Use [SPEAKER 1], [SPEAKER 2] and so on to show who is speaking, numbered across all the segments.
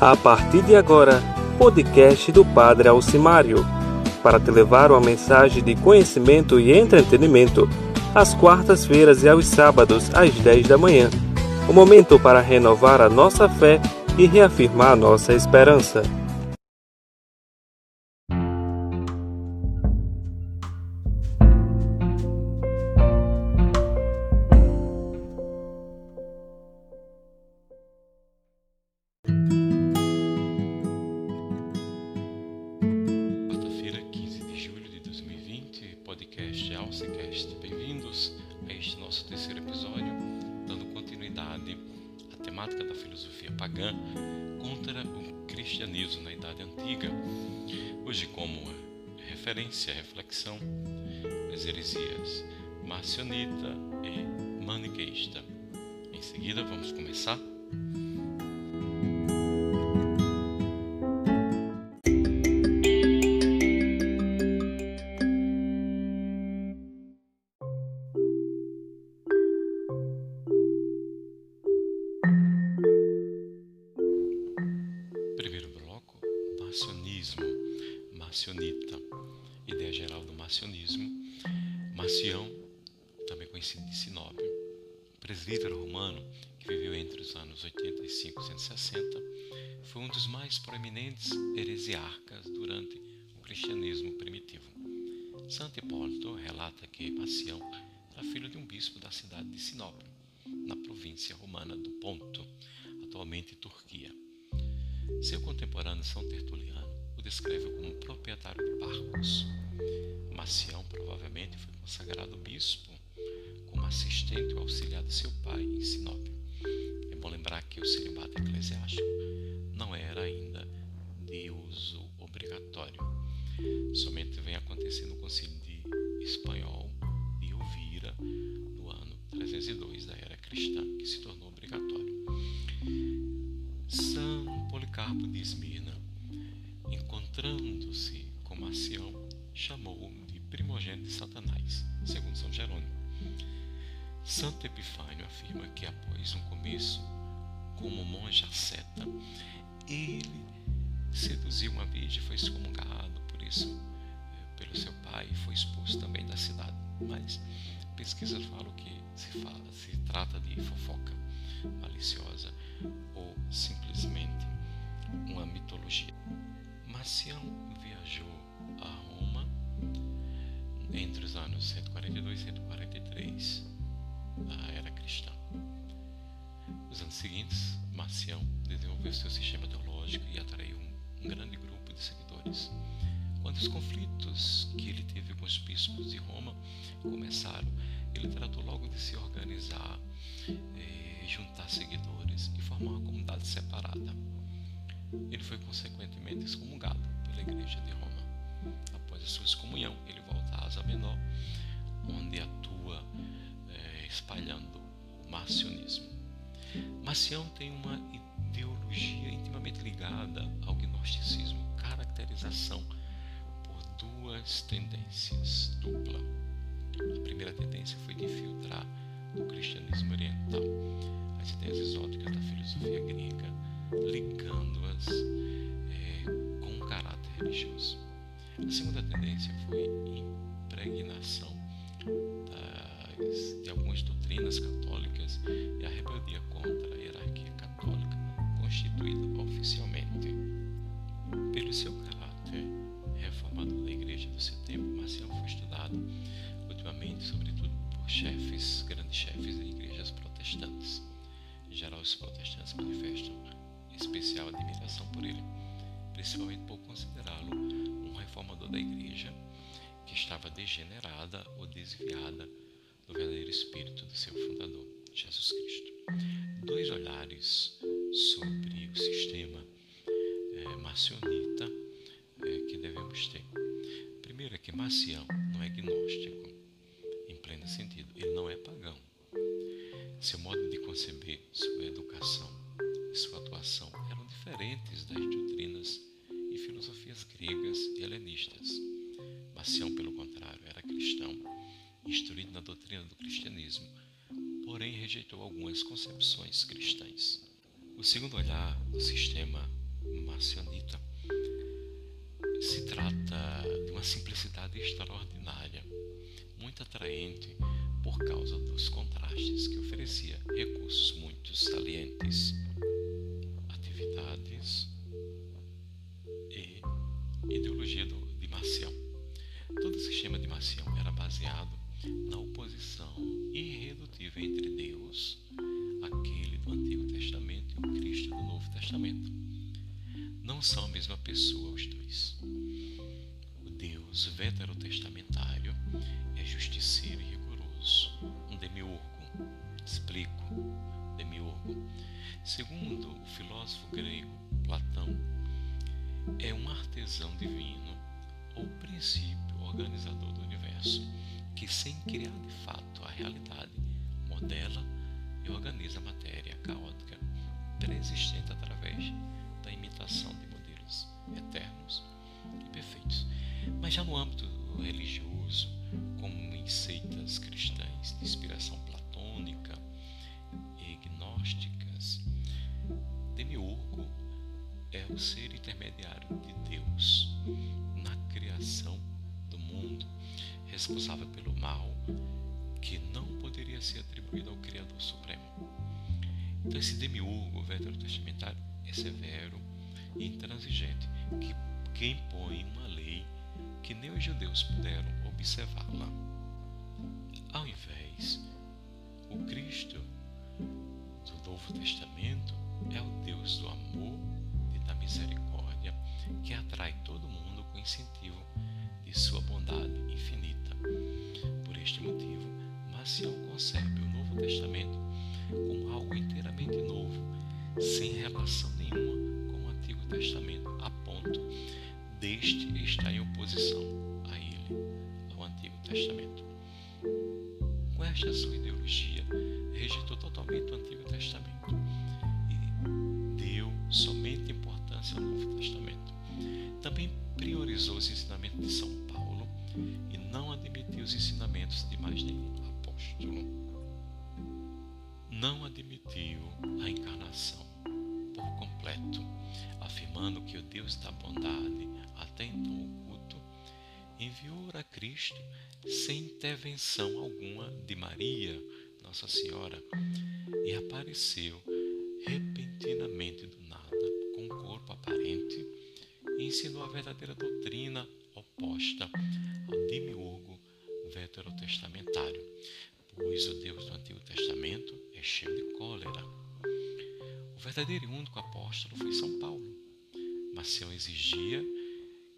[SPEAKER 1] A partir de agora, podcast do Padre Alcimário, para te levar uma mensagem de conhecimento e entretenimento, às quartas-feiras e aos sábados, às 10 da manhã. O momento para renovar a nossa fé e reafirmar nossa esperança.
[SPEAKER 2] Da filosofia pagã contra o cristianismo na Idade Antiga. Hoje, como referência, reflexão, as heresias marcionita e maniqueísta. Em seguida, vamos começar conhecido de Sinóbio, presbítero romano que viveu entre os anos 85 e 160, foi um dos mais proeminentes heresiarcas durante o cristianismo primitivo. Santo Hipólito relata que Marcião era filho de um bispo da cidade de Sinóbio, na província romana do Ponto, atualmente Turquia. Seu contemporâneo São Tertuliano o descreve como proprietário de barcos. Marcião provavelmente foi consagrado bispo assistente ou auxiliar de seu pai em Sinópio. É bom lembrar que o celibato eclesiástico não era ainda de uso obrigatório. Somente vem acontecer no Concílio de Espanhol de Elvira, no ano 302 da era cristã, que se tornou obrigatório. São Policarpo de Esmirna, encontrando-se com Marcião, chamou-o de primogênito de Satanás, segundo São Jerônimo. Santo Epifânio afirma que após um começo como monge asceta, ele seduziu uma virgem e foi excomungado, por isso, eh, pelo seu pai, foi expulso também da cidade. Mas pesquisas falam que se, fala, se trata de fofoca maliciosa ou simplesmente uma mitologia. Marcião viajou a Roma entre os anos 142 e 143 da era cristã. Nos anos seguintes, Marcião desenvolveu seu sistema teológico e atraiu um, grande grupo de seguidores. Quando os conflitos que ele teve com os bispos de Roma começaram, ele tratou logo de se organizar, eh, juntar seguidores e formar uma comunidade separada. Ele foi consequentemente excomungado pela Igreja de Roma. Após a sua excomunhão, ele volta à Asa Menor, onde atua espalhando o marcionismo. Marcião tem uma ideologia intimamente ligada ao gnosticismo, caracterização por duas tendências dupla. A primeira tendência foi de infiltrar no cristianismo oriental as ideias exóticas da filosofia grega, ligando-as é, com um caráter religioso. A segunda tendência foi impregnação de algumas doutrinas católicas e a rebeldia contra a hierarquia católica constituída oficialmente. Pelo seu caráter reformador da igreja do seu tempo, Marcial foi estudado ultimamente, sobretudo por chefes, grandes chefes de igrejas protestantes. Em geral, os protestantes manifestam especial admiração por ele, principalmente por considerá-lo um reformador da igreja que estava degenerada ou desviada do verdadeiro espírito do seu fundador, Jesus Cristo. Dois olhares sobre o sistema é, é, que devemos ter. Primeiro é que Marcião não é gnóstico, em pleno sentido, ele não é pagão. Seu modo de conceber sua educação e sua atuação eram diferentes das doutrinas e filosofias gregas e helenistas. Marcião, pelo contrário, era cristão, instruído na doutrina do cristianismo, porém rejeitou algumas concepções cristãs. O segundo olhar do sistema marcionita se trata de uma simplicidade extraordinária, muito atraente por causa dos contrastes que oferecia recursos muito salientes, atividades e ideologia do, de Marcião. Todo o sistema de Marcião era baseado na oposição irredutível entre Deus, aquele do Antigo Testamento, e o Cristo do Novo Testamento. Não são a mesma pessoa os dois. O Deus veterotestamentário é justiceiro e rigoroso, um demiurgo. Explico. Demiurgo. Segundo o filósofo grego Platão, é um artesão divino ou princípio organizador do universo que, sem criar de fato a realidade, modela e organiza a matéria caótica preexistente através da imitação de modelos eternos e perfeitos. Mas já no âmbito religioso, como em seitas cristãs de inspiração platônica e gnósticas, Demiurgo é o ser intermediário de Deus na criação do mundo, responsável pelo mal que não poderia ser atribuído ao Criador Supremo. Então, esse demiurgo veterotestamentário é severo e intransigente, que, que impõe uma lei que nem os judeus puderam observá-la. Ao invés, o Cristo do Novo Testamento é o Deus do amor e da misericórdia que atrai todo mundo com incentivo de sua bondade infinita. Por este motivo, Marcial concebe o Novo Testamento como algo inteiramente novo, sem relação nenhuma com o Antigo Testamento, a ponto deste estar em oposição a ele, ao Antigo Testamento. Com esta sua Não admitiu a encarnação por completo, afirmando que o Deus da bondade, até então oculto, enviou a Cristo sem intervenção alguma de Maria, Nossa Senhora, e apareceu repentinamente do nada, com um corpo aparente, e ensinou a verdadeira doutrina oposta ao demiurgo veterotestamentário, pois o Deus do Antigo Testamento é cheio de cólera. O verdadeiro e único apóstolo foi São Paulo. Marcião exigia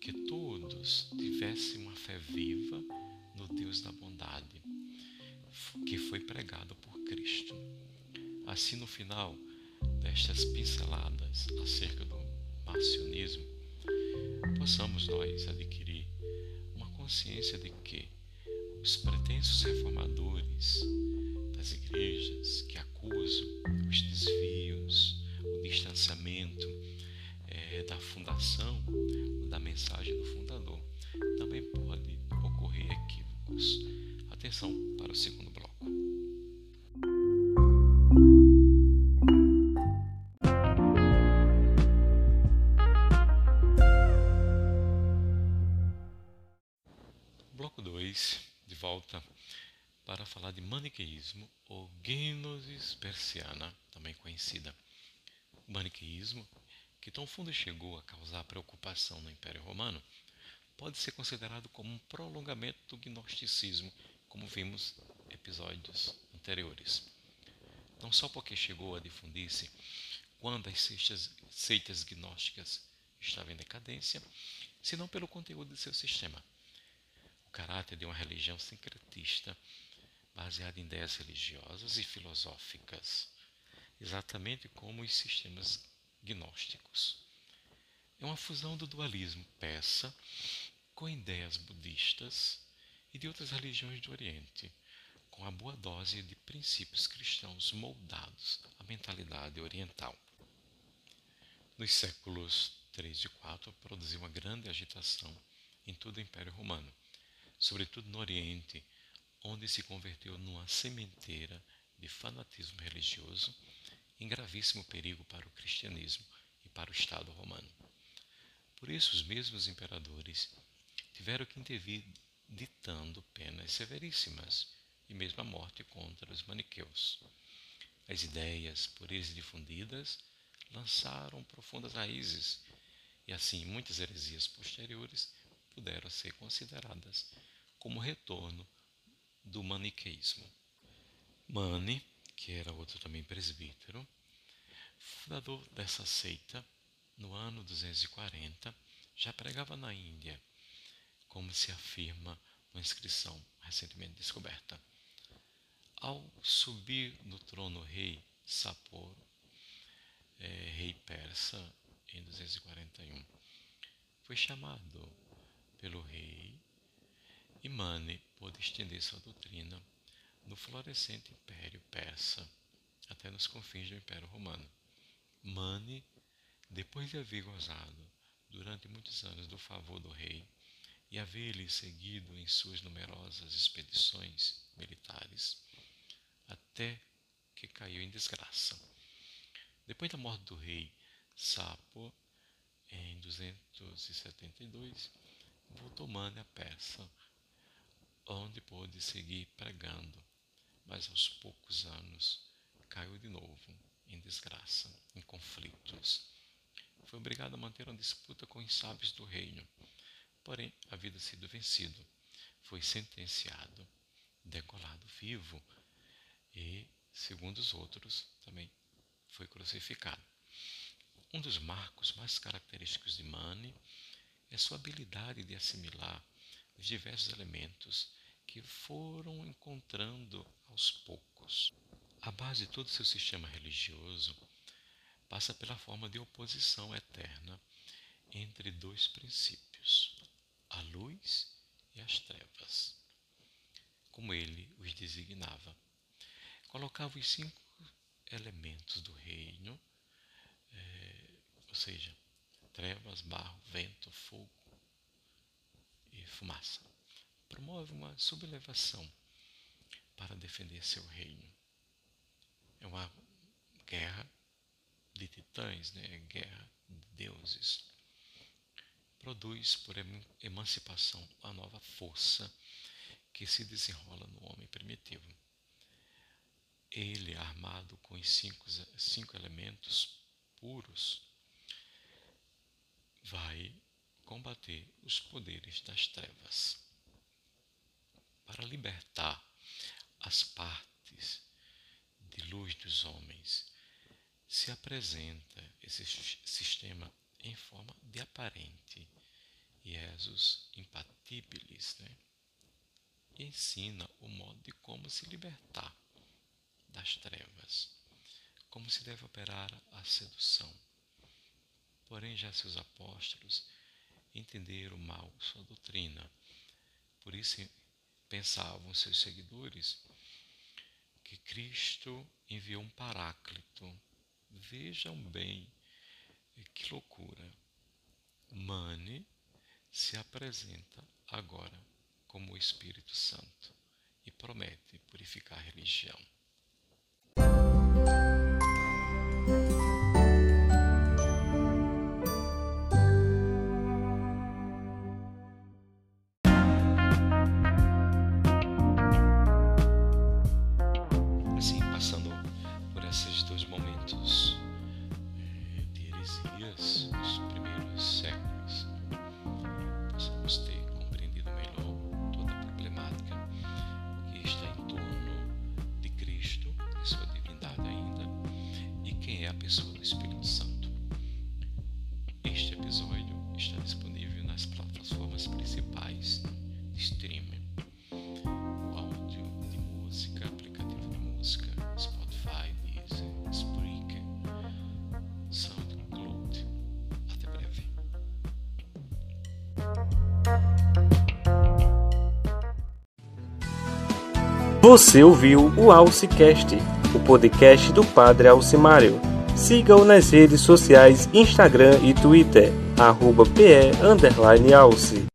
[SPEAKER 2] que todos tivessem uma fé viva no Deus da bondade, que foi pregado por Cristo. Assim, no final destas pinceladas acerca do marcionismo, possamos nós adquirir uma consciência de que os pretensos reformadores das igrejas que acusam os desvios, o distanciamento é, da fundação, da mensagem do fundador, também pode ocorrer equívocos. Atenção para o segundo bloco. Bloco 2, de volta para falar de maniqueísmo ou gnosis persiana, também conhecida. O maniqueísmo, que tão fundo chegou a causar preocupação no Império Romano, pode ser considerado como um prolongamento do gnosticismo, como vimos em episódios anteriores. Não só porque chegou a difundir-se quando as seitas, seitas gnósticas estavam em decadência, senão pelo conteúdo de seu sistema. O caráter de uma religião sincretista baseada em ideias religiosas e filosóficas, exatamente como os sistemas gnósticos. É uma fusão do dualismo persa com ideias budistas e de outras religiões do Oriente, com a boa dose de princípios cristãos moldados à mentalidade oriental. Nos séculos 3 e 4 produziu uma grande agitação em todo o Império Romano, sobretudo no Oriente, onde se converteu numa sementeira de fanatismo religioso em gravíssimo perigo para o cristianismo e para o Estado romano. Por isso, os mesmos imperadores tiveram que intervir ditando penas severíssimas e mesmo a morte contra os maniqueus. As ideias por eles difundidas lançaram profundas raízes e assim muitas heresias posteriores puderam ser consideradas como retorno do maniqueísmo. Mani, que era outro também presbítero, fundador dessa seita, no ano 240, já pregava na Índia, como se afirma uma inscrição recentemente descoberta. Ao subir no trono rei Sapor, é, rei persa, em 241, foi chamado pelo rei e Mane pôde estender sua doutrina no florescente império persa até nos confins do Império Romano. Mane, depois de haver gozado durante muitos anos do favor do rei e haver-lhe seguido em suas numerosas expedições militares, até que caiu em desgraça. Depois da morte do rei Sapo, em 272, voltou Mane a Persa, onde pôde seguir pregando, mas aos poucos anos caiu de novo em desgraça, em conflitos. Foi obrigado a manter uma disputa com os sábios do reino, porém, havia sido vencido, foi sentenciado, degolado vivo e, segundo os outros, também foi crucificado. Um dos marcos mais característicos de Mani é sua habilidade de assimilar os diversos elementos que foram encontrando aos poucos. A base de todo seu sistema religioso passa pela forma de oposição eterna entre dois princípios, a luz e as trevas, como ele os designava. Colocava os cinco elementos do reino, é, ou seja, trevas, barro, vento, fogo e fumaça. Promove uma sublevação para defender seu reino. É uma guerra de titãs, né? guerra de deuses. Produz por emancipação a nova força que se desenrola no homem primitivo. Ele, armado com os cinco, cinco elementos puros, vai combater os poderes das trevas. Para libertar as partes de luz dos homens, se apresenta esse sistema em forma de aparente Jesus impatíbilis, né? e ensina o modo de como se libertar das trevas, como se deve operar a sedução Porém, já seus apóstolos entenderam mal sua doutrina. Por isso, pensavam seus seguidores que Cristo enviou um paráclito. Vejam bem que loucura. Mane se apresenta agora como o Espírito Santo e promete purificar a religião.
[SPEAKER 1] Você ouviu o Alcicast, o podcast do Padre Alcimário. Siga-o nas redes sociais Instagram e Twitter, arroba PE Alce.